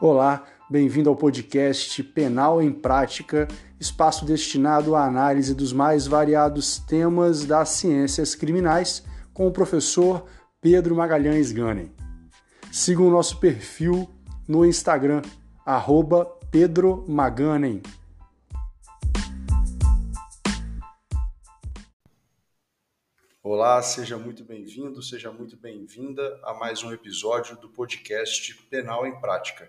Olá, bem-vindo ao podcast Penal em Prática, espaço destinado à análise dos mais variados temas das ciências criminais, com o professor Pedro Magalhães Ganem. Siga o nosso perfil no Instagram, arroba Pedro Maganem. Olá, seja muito bem-vindo, seja muito bem-vinda a mais um episódio do podcast Penal em Prática.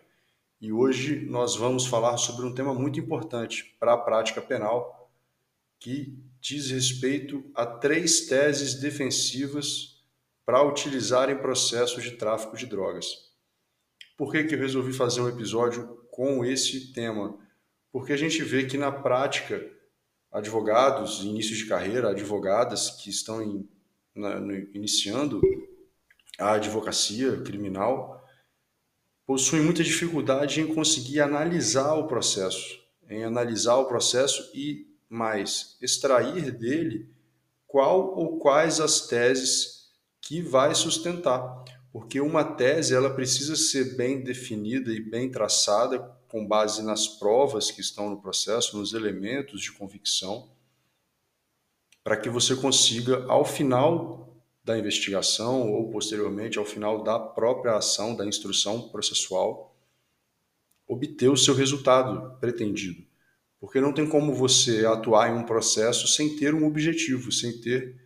E hoje nós vamos falar sobre um tema muito importante para a prática penal, que diz respeito a três teses defensivas para utilizar em processos de tráfico de drogas. Por que, que eu resolvi fazer um episódio com esse tema? Porque a gente vê que na prática, advogados, início de carreira, advogadas que estão na, no, iniciando a advocacia criminal, possuem muita dificuldade em conseguir analisar o processo, em analisar o processo e mais extrair dele qual ou quais as teses que vai sustentar, porque uma tese ela precisa ser bem definida e bem traçada com base nas provas que estão no processo, nos elementos de convicção, para que você consiga ao final da investigação ou posteriormente ao final da própria ação, da instrução processual, obter o seu resultado pretendido. Porque não tem como você atuar em um processo sem ter um objetivo, sem ter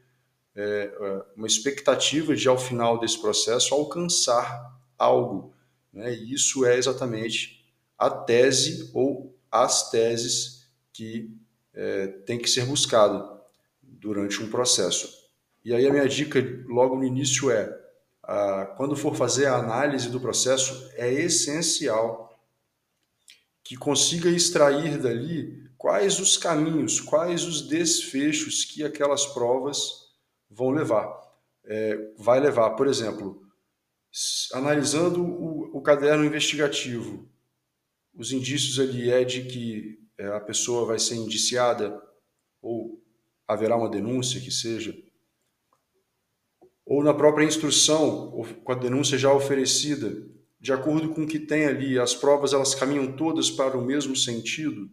é, é uma expectativa de, ao final desse processo, alcançar algo. Né? E isso é exatamente a tese ou as teses que é, tem que ser buscado durante um processo. E aí a minha dica logo no início é, ah, quando for fazer a análise do processo, é essencial que consiga extrair dali quais os caminhos, quais os desfechos que aquelas provas vão levar. É, vai levar, por exemplo, analisando o, o, caderno investigativo, os indícios ali é de que é, a pessoa vai ser indiciada ou haverá uma denúncia que seja ou na própria instrução, com a denúncia já oferecida, de acordo com o que tem ali, as provas elas caminham todas para o mesmo sentido?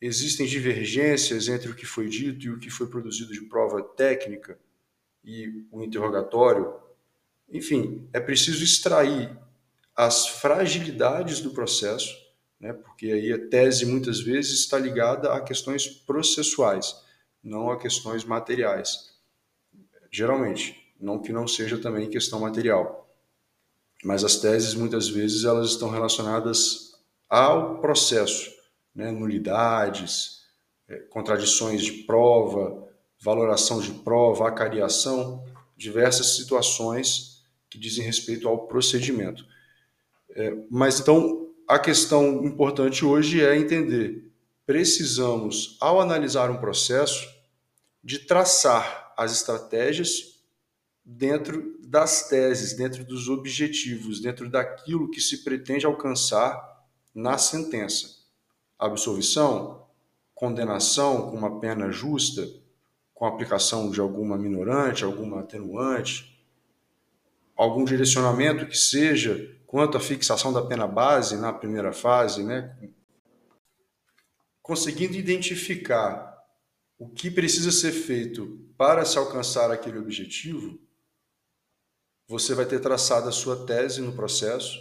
Existem divergências entre o que foi dito e o que foi produzido de prova técnica e o interrogatório? Enfim, é preciso extrair as fragilidades do processo, né, porque aí a tese muitas vezes está ligada a questões processuais, não a questões materiais. Geralmente, não que não seja também questão material. Mas as teses, muitas vezes, elas estão relacionadas ao processo, né? nulidades, é, contradições de prova, valoração de prova, acariação, diversas situações que dizem respeito ao procedimento. É, mas então, a questão importante hoje é entender: precisamos, ao analisar um processo, de traçar as estratégias dentro das teses, dentro dos objetivos, dentro daquilo que se pretende alcançar na sentença. Absolvição, condenação com uma pena justa, com aplicação de alguma minorante, alguma atenuante, algum direcionamento que seja quanto à fixação da pena base na primeira fase, né? Conseguindo identificar o que precisa ser feito para se alcançar aquele objetivo, você vai ter traçado a sua tese no processo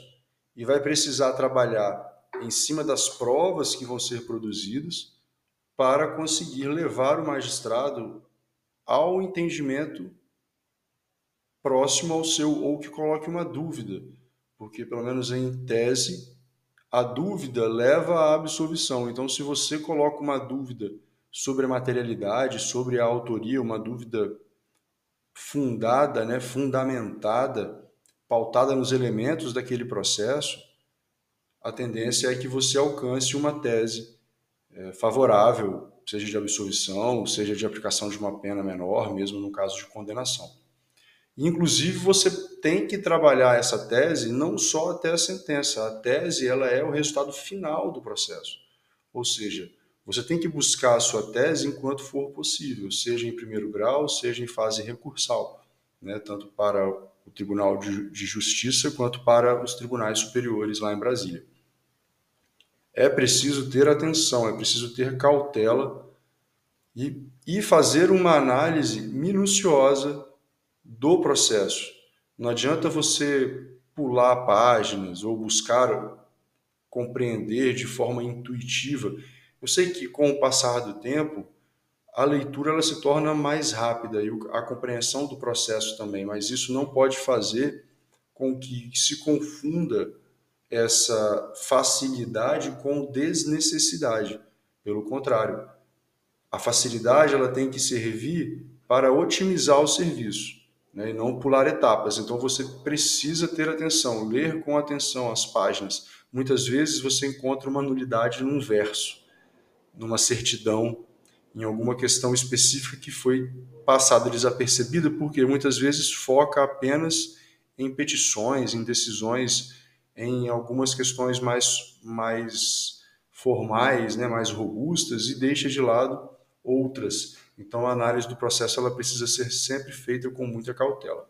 e vai precisar trabalhar em cima das provas que vão ser produzidas para conseguir levar o magistrado ao entendimento próximo ao seu ou que coloque uma dúvida, porque pelo menos em tese a dúvida leva à absolvição. Então, se você coloca uma dúvida sobre a materialidade, sobre a autoria, uma dúvida fundada, né, fundamentada, pautada nos elementos daquele processo, a tendência é que você alcance uma tese é, favorável, seja de absolvição, seja de aplicação de uma pena menor, mesmo no caso de condenação. Inclusive, você tem que trabalhar essa tese não só até a sentença. A tese ela é o resultado final do processo. Ou seja, você tem que buscar a sua tese enquanto for possível, seja em primeiro grau, seja em fase recursal, né,, para o Tribunal de Justiça quanto para os tribunais superiores lá em Brasília. é preciso ter atenção, é preciso ter cautela e, e fazer uma análise minuciosa do processo. Não adianta você pular páginas ou buscar compreender de forma intuitiva. Eu sei que com o passar do tempo, a leitura ela se torna mais rápida e a compreensão do processo também, mas isso não pode fazer com que se confunda essa facilidade com desnecessidade. Pelo contrário, a facilidade ela tem que servir para otimizar o serviço né, e não pular etapas. Então você precisa ter atenção, ler com atenção as páginas. Muitas vezes você encontra uma nulidade num verso, numa certidão em alguma questão específica que foi passada desapercebida, porque muitas vezes foca apenas em petições, em decisões, em algumas questões mais, mais formais, né, mais robustas, e deixa de lado outras. Então, a análise do processo ela precisa ser sempre feita com muita cautela.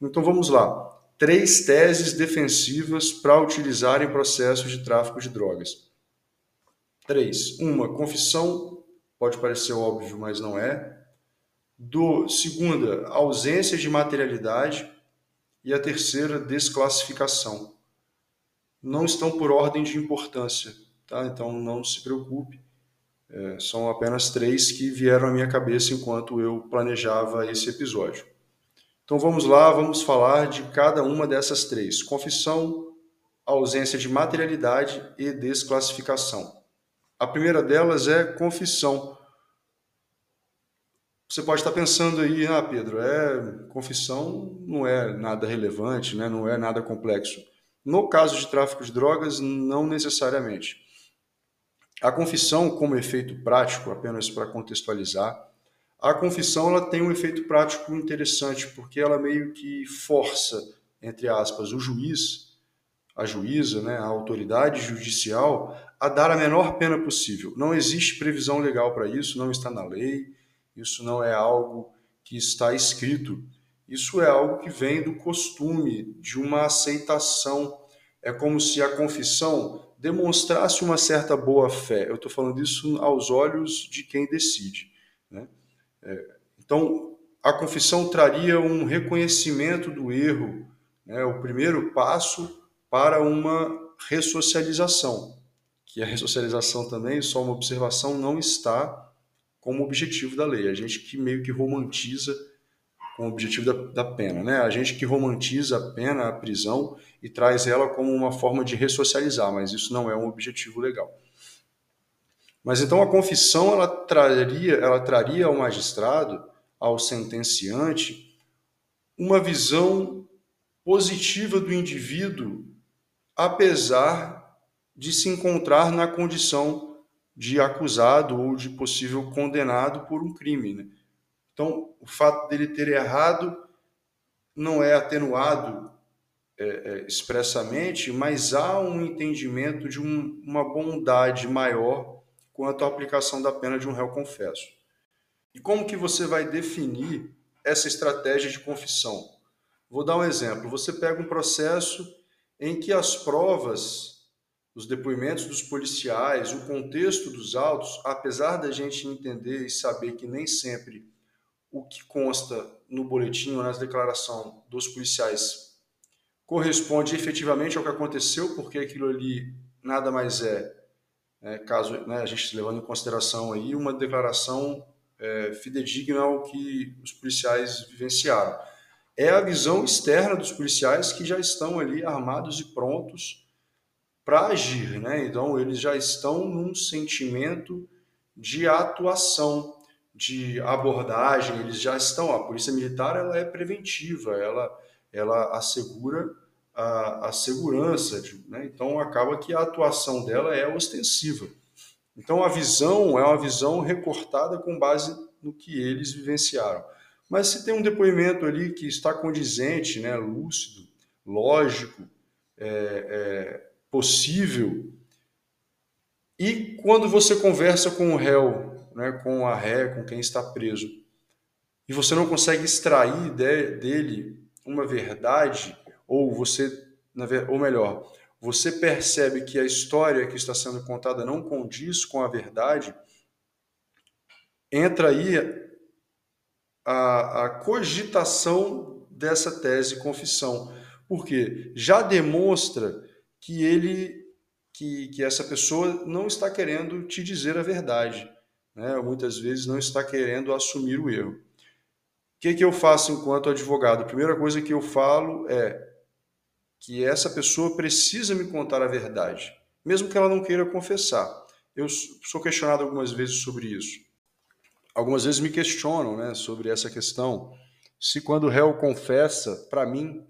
Então, vamos lá. Três teses defensivas para utilizar em processos de tráfico de drogas. Três. Uma, confissão pode parecer óbvio, mas não é. Do, segunda, ausência de materialidade. E a terceira, desclassificação. Não estão por ordem de importância, tá? então não se preocupe. É, são apenas três que vieram à minha cabeça enquanto eu planejava esse episódio. Então vamos lá, vamos falar de cada uma dessas três: confissão, ausência de materialidade e desclassificação. A primeira delas é confissão. Você pode estar pensando aí, ah, Pedro, é confissão não é nada relevante, né? não é nada complexo. No caso de tráfico de drogas, não necessariamente. A confissão, como efeito prático, apenas para contextualizar, a confissão ela tem um efeito prático interessante, porque ela meio que força, entre aspas, o juiz a juíza, né, a autoridade judicial, a dar a menor pena possível. Não existe previsão legal para isso, não está na lei, isso não é algo que está escrito. Isso é algo que vem do costume, de uma aceitação. É como se a confissão demonstrasse uma certa boa fé. Eu estou falando isso aos olhos de quem decide. Né? É, então, a confissão traria um reconhecimento do erro, né? o primeiro passo para uma ressocialização, que a ressocialização também, só uma observação, não está como objetivo da lei. A gente que meio que romantiza com o objetivo da, da pena, né? A gente que romantiza a pena, a prisão e traz ela como uma forma de ressocializar, mas isso não é um objetivo legal. Mas então a confissão ela traria, ela traria ao magistrado, ao sentenciante, uma visão positiva do indivíduo apesar de se encontrar na condição de acusado ou de possível condenado por um crime. Né? Então, o fato dele ter errado não é atenuado é, é, expressamente, mas há um entendimento de um, uma bondade maior quanto à aplicação da pena de um réu confesso. E como que você vai definir essa estratégia de confissão? Vou dar um exemplo. Você pega um processo em que as provas, os depoimentos dos policiais, o contexto dos autos, apesar da gente entender e saber que nem sempre o que consta no boletim ou na declaração dos policiais corresponde efetivamente ao que aconteceu, porque aquilo ali nada mais é, é caso né, a gente levando em consideração aí uma declaração é, fidedigna ao que os policiais vivenciaram. É a visão externa dos policiais que já estão ali armados e prontos para agir, né? Então eles já estão num sentimento de atuação, de abordagem, eles já estão. A polícia militar ela é preventiva, ela ela assegura a, a segurança, né? então acaba que a atuação dela é ostensiva. Então a visão é uma visão recortada com base no que eles vivenciaram. Mas se tem um depoimento ali que está condizente, né, lúcido, lógico, é, é, possível, e quando você conversa com o réu, né, com a ré, com quem está preso, e você não consegue extrair de, dele uma verdade, ou você, ou melhor, você percebe que a história que está sendo contada não condiz com a verdade, entra aí a, a cogitação dessa tese confissão, porque já demonstra que ele, que, que essa pessoa não está querendo te dizer a verdade, né? muitas vezes não está querendo assumir o erro. O que, que eu faço enquanto advogado? A primeira coisa que eu falo é que essa pessoa precisa me contar a verdade, mesmo que ela não queira confessar. Eu sou questionado algumas vezes sobre isso. Algumas vezes me questionam né, sobre essa questão. Se quando o réu confessa, para mim,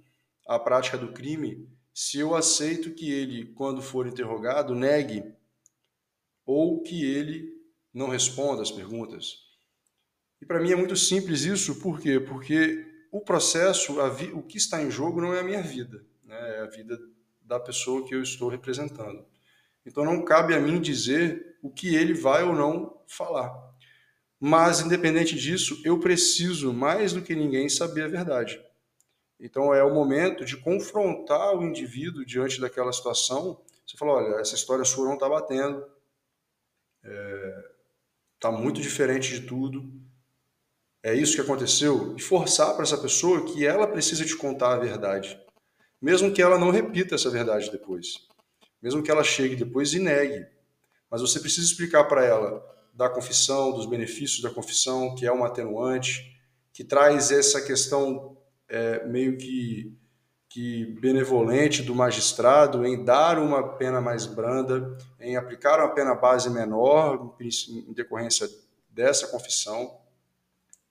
a prática do crime, se eu aceito que ele, quando for interrogado, negue ou que ele não responda as perguntas. E para mim é muito simples isso, por quê? Porque o processo, o que está em jogo não é a minha vida né, é a vida da pessoa que eu estou representando. Então não cabe a mim dizer o que ele vai ou não falar. Mas, independente disso, eu preciso, mais do que ninguém, saber a verdade. Então é o momento de confrontar o indivíduo diante daquela situação. Você fala: olha, essa história sua não está batendo, está é, tá muito diferente de tudo. É isso que aconteceu. E forçar para essa pessoa que ela precisa te contar a verdade mesmo que ela não repita essa verdade depois, mesmo que ela chegue depois e negue. Mas você precisa explicar para ela da confissão, dos benefícios da confissão, que é uma atenuante, que traz essa questão é, meio que, que benevolente do magistrado em dar uma pena mais branda, em aplicar uma pena base menor em decorrência dessa confissão,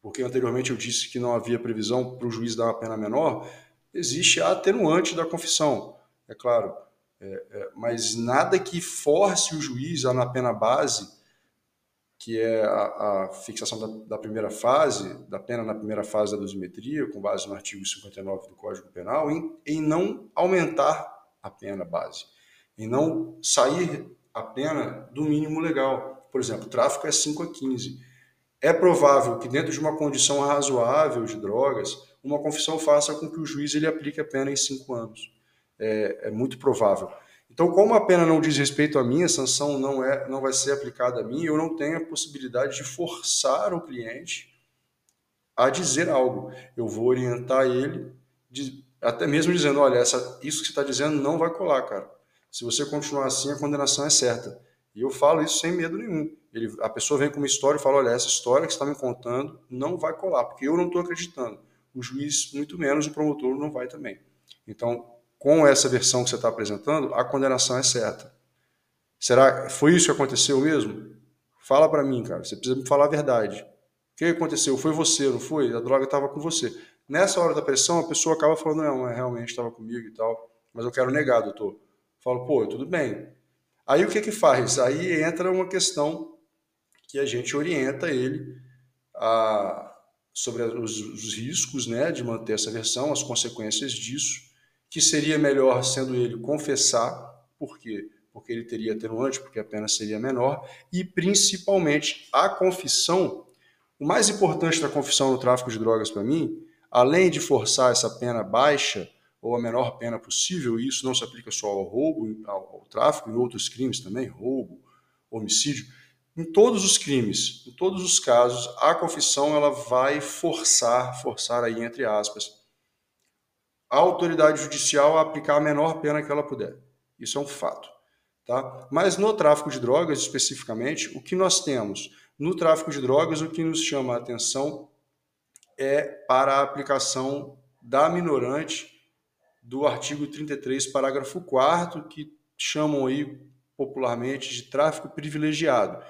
porque anteriormente eu disse que não havia previsão para o juiz dar uma pena menor, existe a atenuante da confissão, é claro, é, é, mas nada que force o juiz a, na pena base, que é a, a fixação da, da, primeira fase, da pena na primeira fase da dosimetria, com base no artigo 59 do Código Penal, em, em não aumentar a pena base, em não sair a pena do mínimo legal. Por exemplo, tráfico é 5 a 15. É provável que dentro de uma condição razoável de drogas, uma confissão faça com que o juiz ele aplique a pena em cinco anos. É, é muito provável. Então, como a pena não diz respeito a mim, a sanção não, é, não vai ser aplicada a mim, eu não tenho a possibilidade de forçar o cliente a dizer algo. Eu vou orientar ele, até mesmo dizendo, olha, essa, isso que você está dizendo não vai colar, cara. Se você continuar assim, a condenação é certa. E eu falo isso sem medo nenhum. Ele, a pessoa vem com uma história e fala, olha, essa história que você está me contando não vai colar, porque eu não estou acreditando o juiz, muito menos, o promotor não vai também. Então, com essa versão que você está apresentando, a condenação é certa. Será foi isso que aconteceu mesmo? Fala para mim, cara. Você precisa me falar a verdade. O que aconteceu? Foi você, não foi? A droga estava com você. Nessa hora da pressão, a pessoa acaba falando, não, realmente estava comigo e tal, mas eu quero negar, doutor. Falo, pô, tudo bem. Aí o que que faz? Aí entra uma questão que a gente orienta ele a sobre os, os riscos né, de manter essa versão, as consequências disso, que seria melhor sendo ele confessar, por quê? Porque ele teria atenuante, porque a pena seria menor, e principalmente a confissão. O mais importante da confissão no tráfico de drogas para mim, além de forçar essa pena baixa ou a menor pena possível, e isso não se aplica só ao roubo, ao, ao tráfico, em outros crimes também, roubo, homicídio, em todos os crimes, em todos os casos, a confissão ela vai forçar, forçar aí entre aspas, a autoridade judicial a aplicar a menor pena que ela puder. Isso é um fato. Tá? Mas no tráfico de drogas, especificamente, o que nós temos? No tráfico de drogas, o que nos chama a atenção é para a aplicação da minorante do artigo 33, parágrafo 4 que chamam aí popularmente de tráfico privilegiado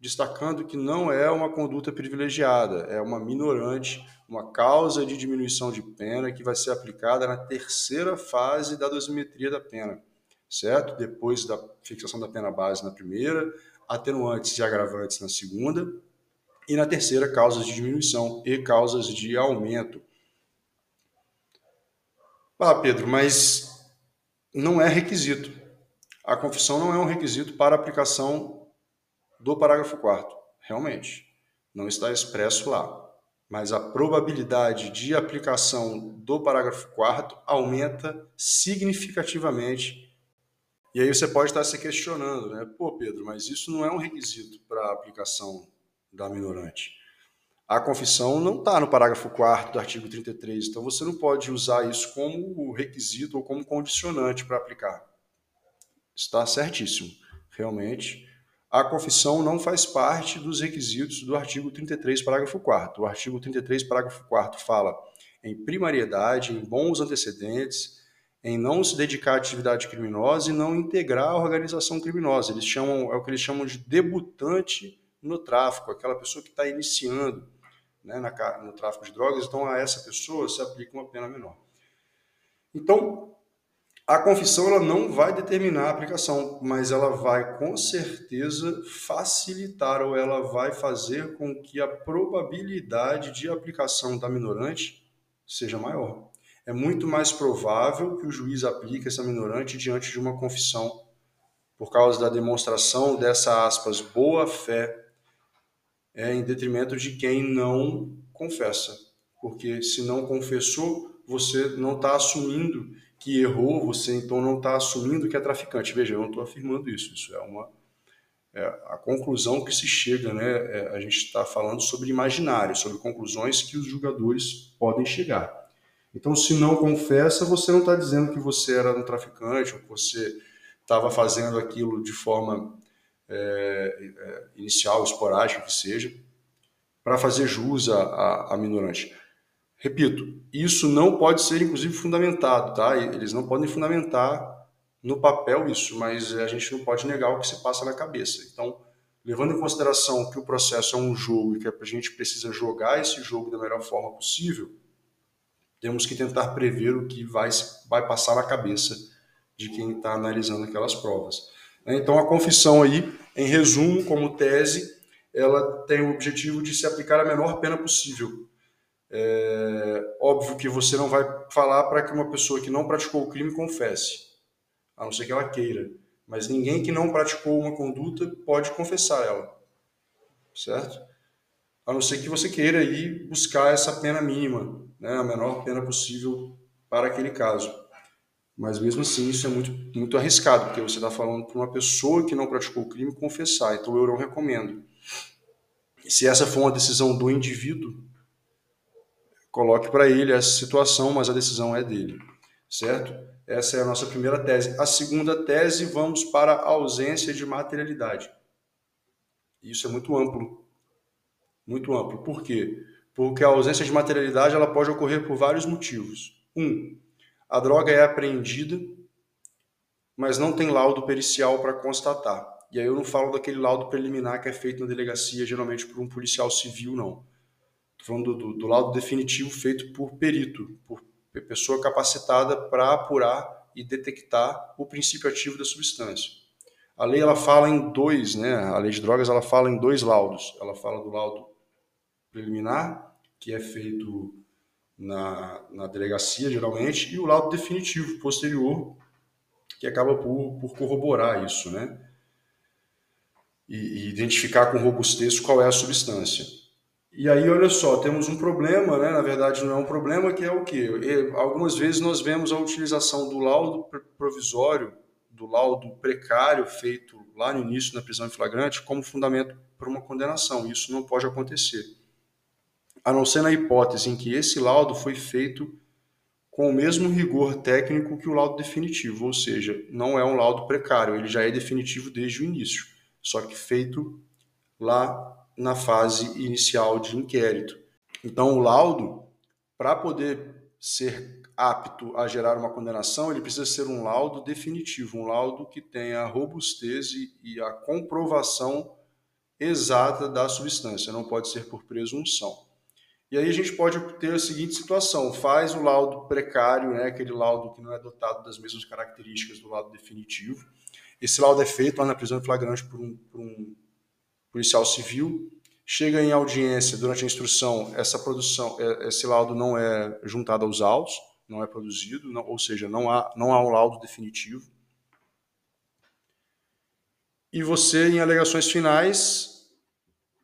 destacando que não é uma conduta privilegiada, é uma minorante, uma causa de diminuição de pena que vai ser aplicada na terceira fase da dosimetria da pena, certo? Depois da fixação da pena base na primeira, atenuantes e agravantes na segunda, e na terceira, causas de diminuição e causas de aumento. Ah, Pedro, mas não é requisito. A confissão não é um requisito para aplicação do parágrafo 4 Realmente, não está expresso lá. Mas a probabilidade de aplicação do parágrafo 4 aumenta significativamente E aí você pode estar se questionando, né? Pô, Pedro, mas isso não é um requisito para a aplicação da minorante. A confissão não está no parágrafo 4 do artigo 33, então você não pode usar isso como requisito ou como condicionante para aplicar. Está certíssimo. Realmente, a confissão não faz parte dos requisitos do artigo 33, parágrafo 4. O artigo 33, parágrafo 4 fala em primariedade, em bons antecedentes, em não se dedicar à atividade criminosa e não integrar a organização criminosa. Eles chamam, é o que eles chamam de debutante no tráfico, aquela pessoa que está iniciando né, na, no tráfico de drogas, então a essa pessoa se aplica uma pena menor. Então, a confissão ela não vai determinar a aplicação, mas ela vai com certeza facilitar ou ela vai fazer com que a probabilidade de aplicação da minorante seja maior. É muito mais provável que o juiz aplique essa minorante diante de uma confissão por causa da demonstração dessa aspas boa fé é, em detrimento de quem não confessa. Porque se não confessou, você não está assumindo que errou, você então não está assumindo que é traficante. Veja, eu não estou afirmando isso. Isso é uma é a conclusão que se chega, né? É, a gente está falando sobre imaginário, sobre conclusões que os julgadores podem chegar. Então, se não confessa, você não está dizendo que você era um traficante ou que você estava fazendo aquilo de forma é, é, inicial, esporádica que seja, para fazer jus à, à minorante. Repito, isso não pode ser, inclusive, fundamentado, tá? Eles não podem fundamentar no papel isso, mas a gente não pode negar o que se passa na cabeça. Então, levando em consideração que o processo é um jogo e que a gente precisa jogar esse jogo da melhor forma possível, temos que tentar prever o que vai, vai passar na cabeça de quem está analisando aquelas provas. Né? Então, a confissão aí, em resumo, como tese, ela tem o objetivo de se aplicar a menor pena possível. É óbvio que você não vai falar para que uma pessoa que não praticou o crime confesse, a não ser que ela queira. Mas ninguém que não praticou uma conduta pode confessar ela, certo? A não ser que você queira ir buscar essa pena mínima, né, a menor pena possível para aquele caso. Mas mesmo assim, isso é muito, muito arriscado, porque você está falando para uma pessoa que não praticou o crime confessar. Então eu não recomendo. Se essa for uma decisão do indivíduo, coloque para ele essa situação, mas a decisão é dele, certo? Essa é a nossa primeira tese. A segunda tese, vamos para a ausência de materialidade. Isso é muito amplo. Muito amplo. Por quê? Porque a ausência de materialidade ela pode ocorrer por vários motivos. Um, a droga é apreendida, mas não tem laudo pericial para constatar. E aí eu não falo daquele laudo preliminar que é feito na delegacia, geralmente por um policial civil, não. Estou falando do, do, do laudo definitivo feito por perito, por pessoa capacitada para apurar e detectar o princípio ativo da substância. A lei ela fala em dois, né? A lei de drogas ela fala em dois laudos. Ela fala do laudo preliminar, que é feito na, na delegacia, geralmente, e o laudo definitivo posterior, que acaba por, por corroborar isso, né? E, e, identificar com robustez qual é a substância. E aí, olha só, temos um problema, né? Na verdade, não é um problema, que é o quê? Algumas vezes nós vemos a utilização do laudo provisório, do laudo precário feito lá no início na prisão em flagrante, como fundamento para uma condenação. Isso não pode acontecer a não ser na hipótese em que esse laudo foi feito com o mesmo rigor técnico que o laudo definitivo, ou seja, não é um laudo precário, ele já é definitivo desde o início, só que feito lá na fase inicial de inquérito. Então, o laudo, para poder ser apto a gerar uma condenação, ele precisa ser um laudo definitivo, um laudo que tenha a robustez e a comprovação exata da substância, não pode ser por presunção. E aí a gente pode ter a seguinte situação: faz o laudo precário, né, aquele laudo que não é dotado das mesmas características do laudo definitivo. Esse laudo é feito lá na prisão em flagrante por um, por um policial civil. Chega em audiência durante a instrução, essa produção, é, esse laudo não é juntado aos autos, não é produzido, não, ou seja, não há, não há um laudo definitivo. E você, em alegações finais,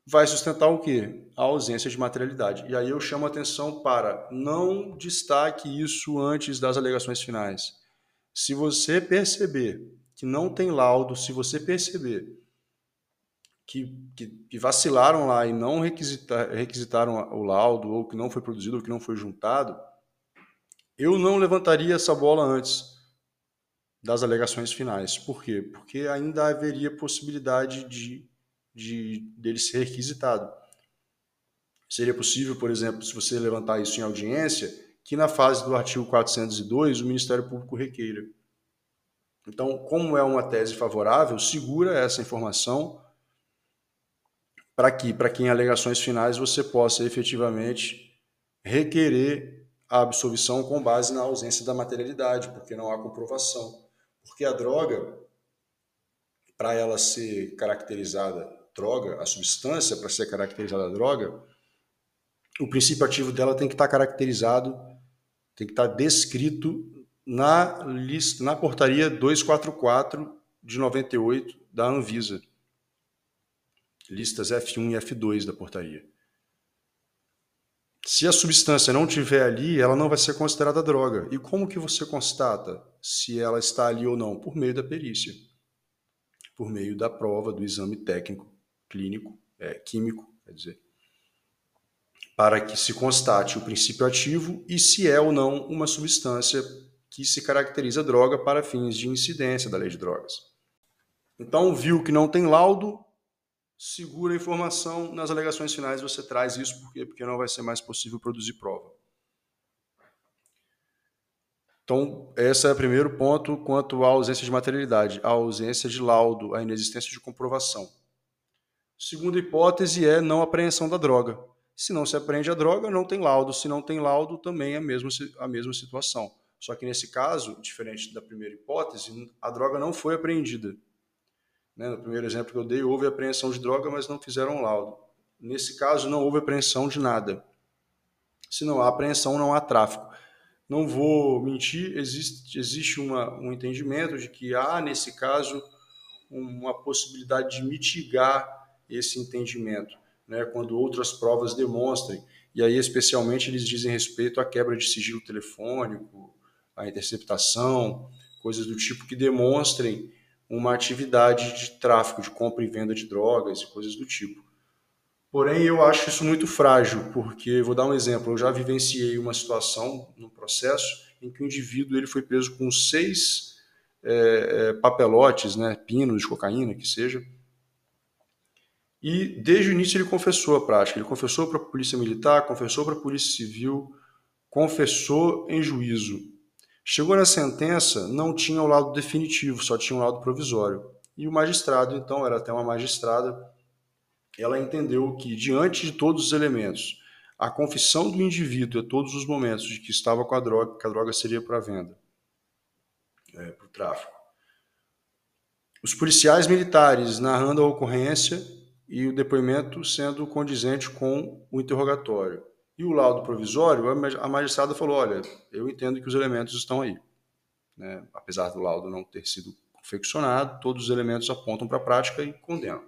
vai sustentar o quê? A ausência de materialidade. E aí eu chamo a atenção para não destaque isso antes das alegações finais. Se você perceber que que não tem laudo, se você perceber que, que, que vacilaram lá e não requisitar, requisitaram o laudo, ou que não foi produzido, ou que não foi juntado, eu não levantaria essa bola antes das alegações finais. Por quê? Porque ainda haveria possibilidade de, de dele ser requisitado. Seria possível, por exemplo, se você levantar isso em audiência, que na fase do artigo 402 o Ministério Público requeira. Então, como é uma tese favorável, segura essa informação para que, para que em alegações finais você possa efetivamente requerer a absolvição com base na ausência da materialidade, porque não há comprovação. Porque a droga, para ela ser caracterizada droga, a substância para ser caracterizada droga, o princípio ativo dela tem que estar caracterizado, tem que estar descrito na lista, na portaria 244 de 98 da Anvisa. Listas F1 e F2 da portaria. Se a substância não tiver ali, ela não vai ser considerada droga. E como que você constata se ela está ali ou não? Por meio da perícia. Por meio da prova, do exame técnico, clínico, é, químico, quer dizer para que se constate o princípio ativo e se é ou não uma substância que se caracteriza droga para fins de incidência da lei de drogas. Então, viu que não tem laudo, segura a informação, nas alegações finais você traz isso, por quê? Porque não vai ser mais possível produzir prova. Então, esse é o primeiro ponto quanto à ausência de materialidade, a ausência de laudo, a inexistência de comprovação. Segunda hipótese é não apreensão da droga. Se não se apreende a droga, não tem laudo. Se não tem laudo, também é a mesma, a mesma situação. Só que nesse caso, diferente da primeira hipótese, a droga não foi apreendida. Né? No primeiro exemplo que eu dei, houve apreensão de droga, mas não fizeram laudo. Nesse caso, não houve apreensão de nada. Se não há apreensão, não há tráfico. Não vou mentir, existe, existe uma, um entendimento de que há, nesse caso, uma possibilidade de mitigar esse entendimento né, quando outras provas demonstrem, e aí especialmente eles dizem respeito à quebra de sigilo telefônico, à interceptação, coisas do tipo que demonstrem uma atividade de tráfico, de compra e venda de drogas e coisas do tipo. Porém, eu acho isso muito frágil, porque, vou dar um exemplo, eu já vivenciei uma situação no processo em que o indivíduo ele foi preso com seis é, papelotes, né, pinos de cocaína, que seja, e desde o início ele confessou a prática. Ele confessou para a polícia militar, confessou para a polícia civil, confessou em juízo. Chegou na sentença, não tinha o lado definitivo, só tinha o lado provisório. E o magistrado, então, era até uma magistrada, ela entendeu que, diante de todos os elementos, a confissão do indivíduo a todos os momentos de que estava com a droga, que a droga seria para venda, é, para o tráfico. Os policiais militares narrando a ocorrência e o depoimento sendo condizente com o interrogatório. E o laudo provisório, a magistrada falou: olha, eu entendo que os elementos estão aí. Né? Apesar do laudo não ter sido confeccionado, todos os elementos apontam para a prática e condenam.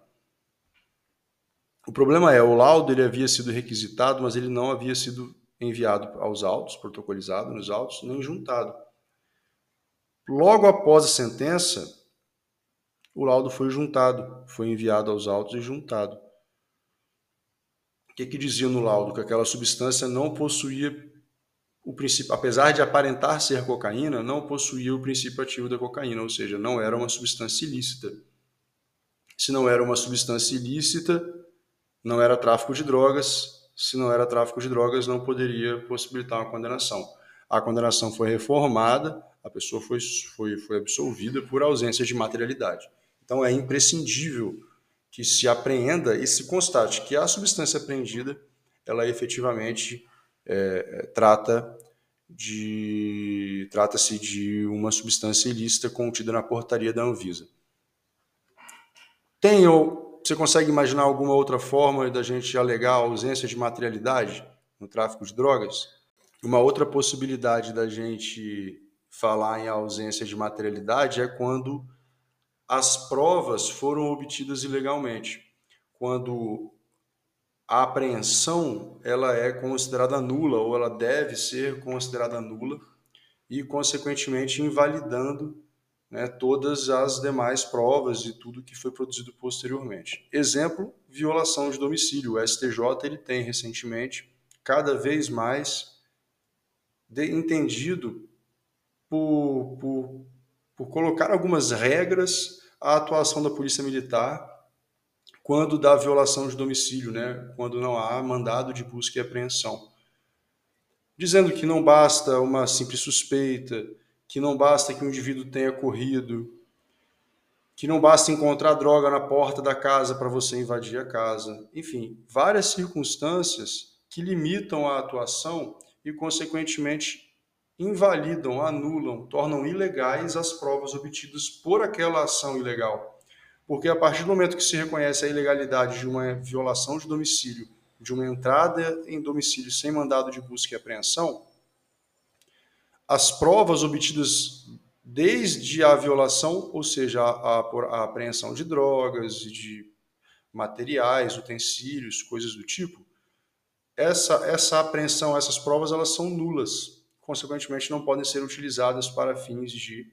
O problema é, o laudo ele havia sido requisitado, mas ele não havia sido enviado aos autos, protocolizado nos autos, nem juntado. Logo após a sentença, o laudo foi juntado, foi enviado aos autos e juntado. Que, que dizia no laudo? Que aquela substância não possuía o princípio, apesar de aparentar ser cocaína, não possuía o princípio ativo da cocaína, ou seja, não era uma substância ilícita. Se não era uma substância ilícita, não era tráfico de drogas. Se não era tráfico de drogas, não poderia possibilitar uma condenação. A condenação foi reformada, a pessoa foi, foi, foi absolvida por ausência de materialidade. Então é imprescindível que se apreenda e se constate que a substância apreendida ela efetivamente é, trata de trata-se de uma substância ilícita contida na portaria da Anvisa. Tem ou você consegue imaginar alguma outra forma da gente alegar a ausência de materialidade no tráfico de drogas? Uma outra possibilidade da gente falar em ausência de materialidade é quando as provas foram obtidas ilegalmente. Quando a apreensão ela é considerada nula ou ela deve ser considerada nula e consequentemente invalidando né, todas as demais provas e tudo que foi produzido posteriormente. Exemplo, violação de domicílio. O STJ ele tem recentemente cada vez mais de, entendido por, por, por colocar algumas regras à atuação da Polícia Militar quando dá violação de domicílio, né, quando não há mandado de busca e apreensão. Dizendo que não basta uma simples suspeita, que não basta que o indivíduo tenha corrido, que não basta encontrar droga na porta da casa para você invadir a casa. Enfim, várias circunstâncias que limitam a atuação e, consequentemente, invalidam, anulam, tornam ilegais as provas obtidas por aquela ação ilegal. Porque a partir do momento que se reconhece a ilegalidade de uma violação de domicílio, de uma entrada em domicílio sem mandado de busca e apreensão, as provas obtidas desde a violação, ou seja, a, a, apreensão de drogas de materiais, utensílios, coisas do tipo, essa, essa apreensão, essas provas, elas são nulas. Consequentemente, não podem ser utilizadas para fins de,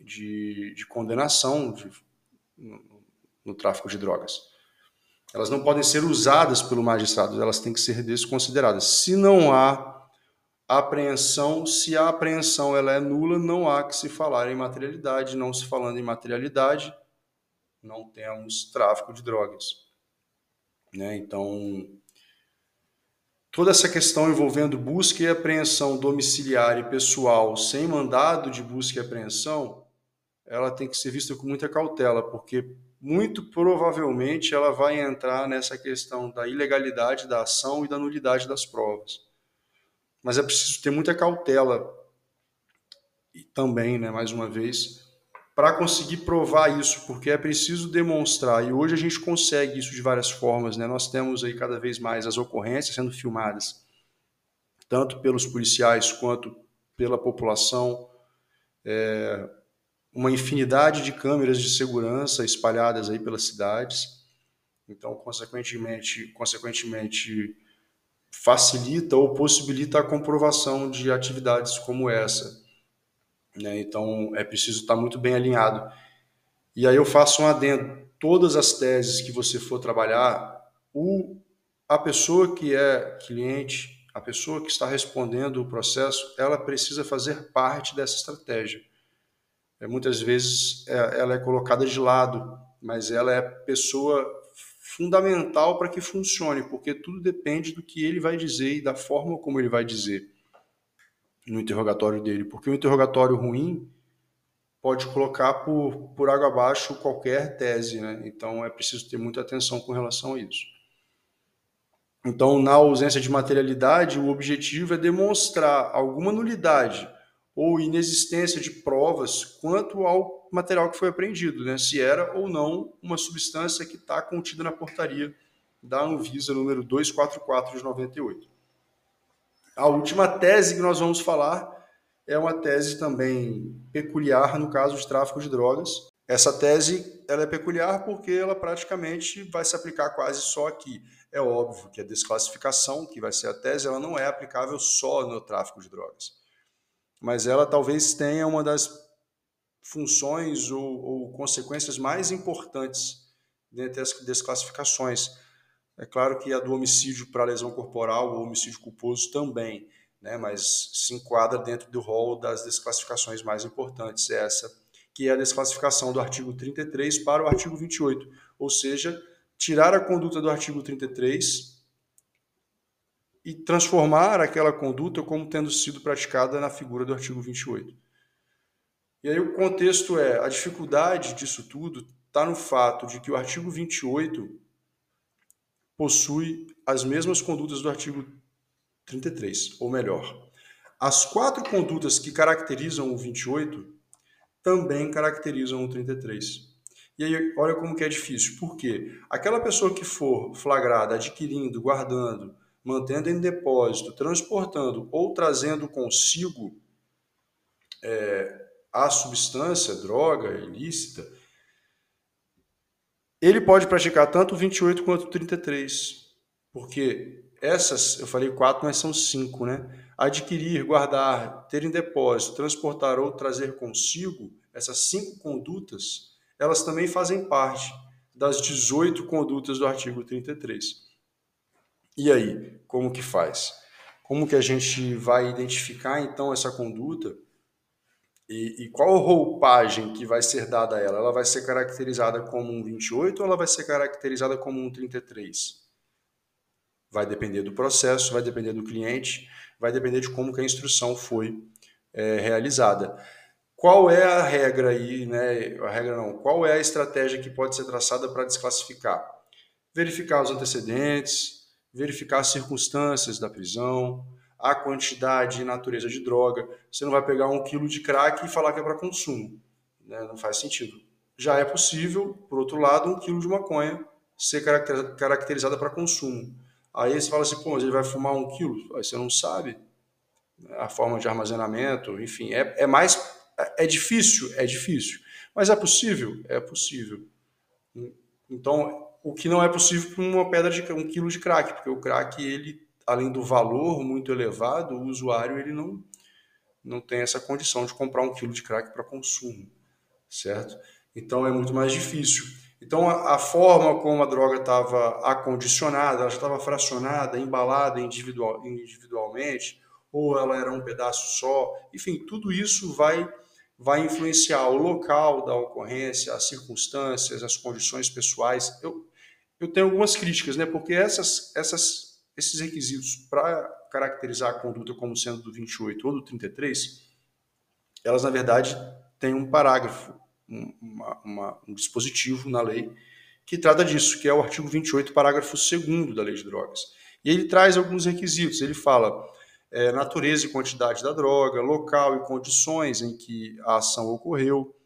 de, de condenação de, no, no tráfico de drogas. Elas não podem ser usadas pelo magistrado, elas têm que ser desconsideradas. Se não há apreensão, se a apreensão ela é nula, não há que se falar em materialidade, não se falando em materialidade, não temos tráfico de drogas. Né? Então, toda essa questão envolvendo busca e apreensão domiciliar e pessoal sem mandado de busca e apreensão, ela tem que ser vista com muita cautela, porque muito provavelmente ela vai entrar nessa questão da ilegalidade da ação e da nulidade das provas. Mas é preciso ter muita cautela e também, né, mais uma vez, para conseguir provar isso, porque é preciso demonstrar, e hoje a gente consegue isso de várias formas, né? Nós temos aí cada vez mais as ocorrências sendo filmadas, tanto pelos policiais quanto pela população, é, uma infinidade de câmeras de segurança espalhadas aí pelas cidades. Então, consequentemente, consequentemente facilita ou possibilita a comprovação de atividades como essa. Né? Então, é preciso estar muito bem alinhado. E aí eu faço um adendo. Todas as teses que você for trabalhar, o, a pessoa que é cliente, a pessoa que está respondendo o processo, ela precisa fazer parte dessa estratégia. É, muitas vezes é, ela é colocada de lado, mas ela é pessoa fundamental para que funcione, porque tudo depende do que ele vai dizer e da forma como ele vai dizer no interrogatório dele. Porque o interrogatório ruim pode colocar por, por água abaixo qualquer tese, né? Então é preciso ter muita atenção com relação a isso. Então, na ausência de materialidade, o objetivo é demonstrar alguma nulidade ou inexistência de provas quanto ao material que foi apreendido, né? se era ou não uma substância que está contida na portaria da Anvisa número 244 de 98. A última tese que nós vamos falar é uma tese também peculiar no caso de tráfico de drogas. Essa tese ela é peculiar porque ela praticamente vai se aplicar quase só aqui. É óbvio que a desclassificação, que vai ser a tese, ela não é aplicável só no tráfico de drogas mas ela talvez tenha uma das funções ou, ou consequências mais importantes dentre as desclassificações. É claro que a do homicídio para lesão corporal ou homicídio culposo também, né, mas se enquadra dentro do rol das desclassificações mais importantes, essa, que é a desclassificação do artigo 33 para o artigo 28, ou seja, tirar a conduta do artigo 33 e transformar aquela conduta como tendo sido praticada na figura do artigo 28. E aí o contexto é, a dificuldade disso tudo está no fato de que o artigo 28 possui as mesmas condutas do artigo 33, ou melhor, as quatro condutas que caracterizam o 28 também caracterizam o 33. E aí, olha como que é difícil. Por quê? Aquela pessoa que for flagrada adquirindo, guardando, mantendo em depósito, transportando ou trazendo consigo é, a substância, droga ilícita, ele pode praticar tanto o 28 quanto o 33, porque essas, eu falei quatro, mas são cinco, né? Adquirir, guardar, ter em depósito, transportar ou trazer consigo essas cinco condutas, elas também fazem parte das 18 condutas do artigo 33. E aí, como que faz? Como que a gente vai identificar então essa conduta e, e, qual roupagem que vai ser dada a ela? Ela vai ser caracterizada como um 28 ou ela vai ser caracterizada como um 33? Vai depender do processo, vai depender do cliente, vai depender de como que a instrução foi é, realizada. Qual é a regra aí, né? A regra não. Qual é a estratégia que pode ser traçada para desclassificar? Verificar os antecedentes, verificar as circunstâncias da prisão, a quantidade e natureza de droga. Você não vai pegar um quilo de crack e falar que é para consumo. Né? Não faz sentido. Já é possível, por outro lado, um quilo de maconha ser caracterizada para consumo. Aí você fala assim, pô, mas ele vai fumar um quilo? Aí você não sabe a forma de armazenamento, enfim, é, é mais é difícil? É difícil. Mas é possível? É possível. Então, o que não é possível para uma pedra de um quilo de crack, porque o crack, ele, além do valor muito elevado, o usuário ele não, não tem essa condição de comprar um quilo de crack para consumo, certo? Então é muito mais difícil. Então a, a forma como a droga estava acondicionada, ela estava fracionada, embalada individual, individualmente, ou ela era um pedaço só, enfim, tudo isso vai vai influenciar o local da ocorrência, as circunstâncias, as condições pessoais. Eu, eu tenho algumas críticas, né? Porque essas, essas, esses requisitos para caracterizar a conduta como sendo do 28 ou do 33, elas na verdade têm um parágrafo, um, uma, uma, um dispositivo na lei que trata disso, que é o artigo 28, parágrafo 2 da Lei de Drogas. E ele traz alguns requisitos. Ele fala é, natureza e quantidade da droga, local e condições em que a ação ocorreu.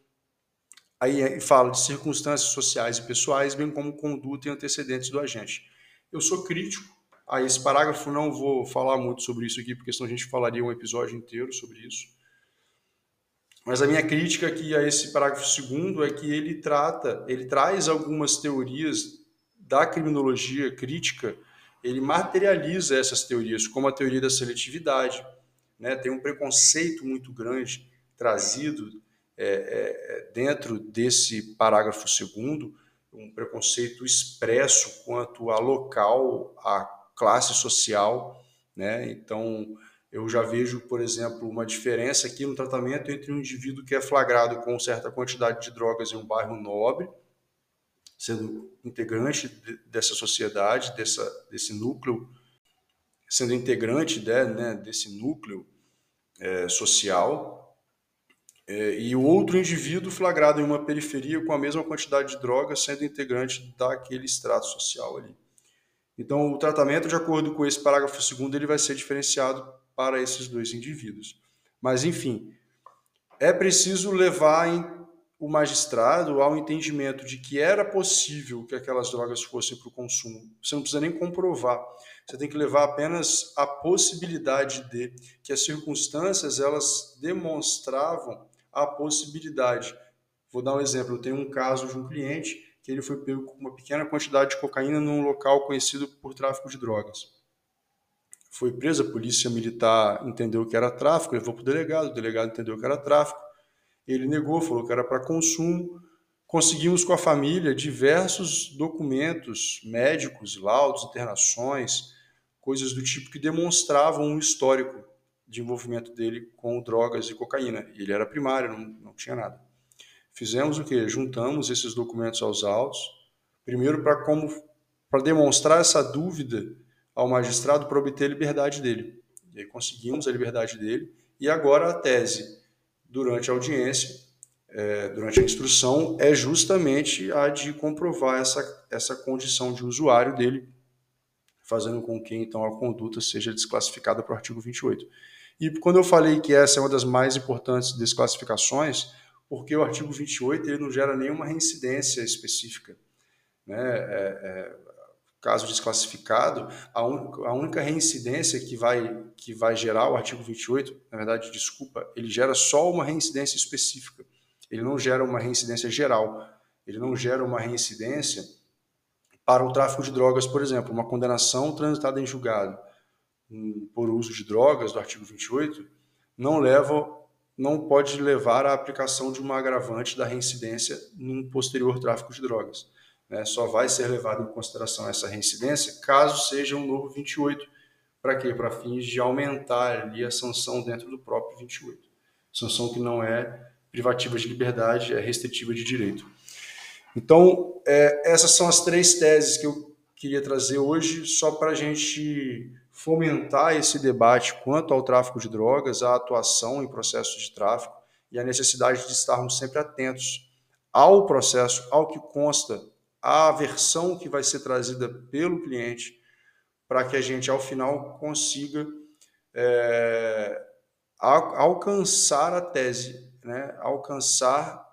Aí fala de circunstâncias sociais e pessoais, bem como conduta e antecedentes do agente. Eu sou crítico a esse parágrafo, não vou falar muito sobre isso aqui, porque senão a gente falaria um episódio inteiro sobre isso. Mas a minha crítica aqui a esse parágrafo segundo é que ele trata, ele traz algumas teorias da criminologia crítica ele materializa essas teorias, como a teoria da seletividade. Né? Tem um preconceito muito grande trazido é, é, dentro desse parágrafo segundo, um preconceito expresso quanto a local, a classe social. Né? Então, eu já vejo, por exemplo, uma diferença aqui no tratamento entre um indivíduo que é flagrado com certa quantidade de drogas em um bairro nobre sendo integrante dessa sociedade, dessa, desse núcleo, sendo integrante né, né, desse núcleo é, social, é, e o outro indivíduo flagrado em uma periferia com a mesma quantidade de drogas, sendo integrante daquele extrato social ali. Então, o tratamento, de acordo com esse parágrafo segundo, ele vai ser diferenciado para esses dois indivíduos. Mas, enfim, é preciso levar o magistrado ao entendimento de que era possível que aquelas drogas fossem para o consumo. Você não precisa nem comprovar. Você tem que levar apenas a possibilidade de que as circunstâncias elas demonstravam a possibilidade. Vou dar um exemplo. Eu tenho um caso de um cliente que ele foi pego com uma pequena quantidade de cocaína num local conhecido por tráfico de drogas. Foi preso, a polícia militar entendeu que era tráfico, levou para o delegado, o delegado entendeu que era tráfico, ele negou, falou que era para consumo. Conseguimos com a família diversos documentos médicos, laudos, internações, coisas do tipo que demonstravam um histórico de envolvimento dele com drogas e cocaína. Ele era primário, não, não tinha nada. Fizemos o que? Juntamos esses documentos aos autos, primeiro para como para demonstrar essa dúvida ao magistrado para obter a liberdade dele. E aí conseguimos a liberdade dele e agora a tese durante a audiência, é, durante a instrução, é justamente a de comprovar essa, essa condição de usuário dele, fazendo com que então a conduta seja desclassificada para o artigo 28. E quando eu falei que essa é uma das mais importantes desclassificações, porque o artigo 28 ele não gera nenhuma reincidência específica. Né? É, é, caso desclassificado, a, un, a, única reincidência que vai, que vai gerar o artigo 28, na verdade, desculpa, ele gera só uma reincidência específica. Ele não gera uma reincidência geral. Ele não gera uma reincidência para o tráfico de drogas, por exemplo, uma condenação transitada em julgado por uso de drogas do artigo 28 não leva não pode levar à aplicação de uma agravante da reincidência num posterior tráfico de drogas. Né? Só vai ser levado em consideração essa reincidência caso seja um novo 28. Para quê? Para fins de aumentar ali a sanção dentro do próprio 28. Sanção que não é privativa de liberdade, é restritiva de direito. Então, é, essas são as três teses que eu queria trazer hoje, só para a gente fomentar esse debate quanto ao tráfico de drogas, à atuação em processos de tráfico e a necessidade de estarmos sempre atentos ao processo, ao que consta, à versão que vai ser trazida pelo cliente, para que a gente, ao final, consiga é, alcançar a tese, né? alcançar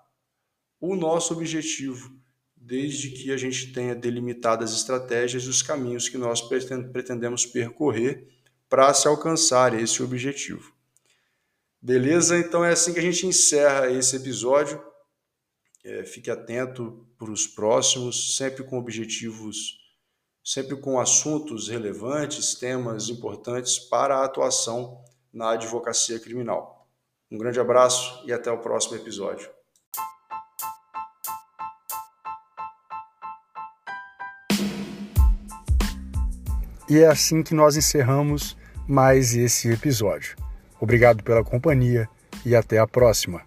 o nosso objetivo, desde que a gente tenha delimitadas as estratégias e os caminhos que nós pretendemos percorrer para se alcançar esse objetivo. Beleza? Então é assim que a gente encerra esse episódio. É, fique atento para os próximos, sempre com objetivos, sempre com assuntos relevantes, temas importantes para a atuação na advocacia criminal. Um grande abraço e até o próximo episódio. E é assim que nós encerramos mais esse episódio. Obrigado pela companhia e até a próxima.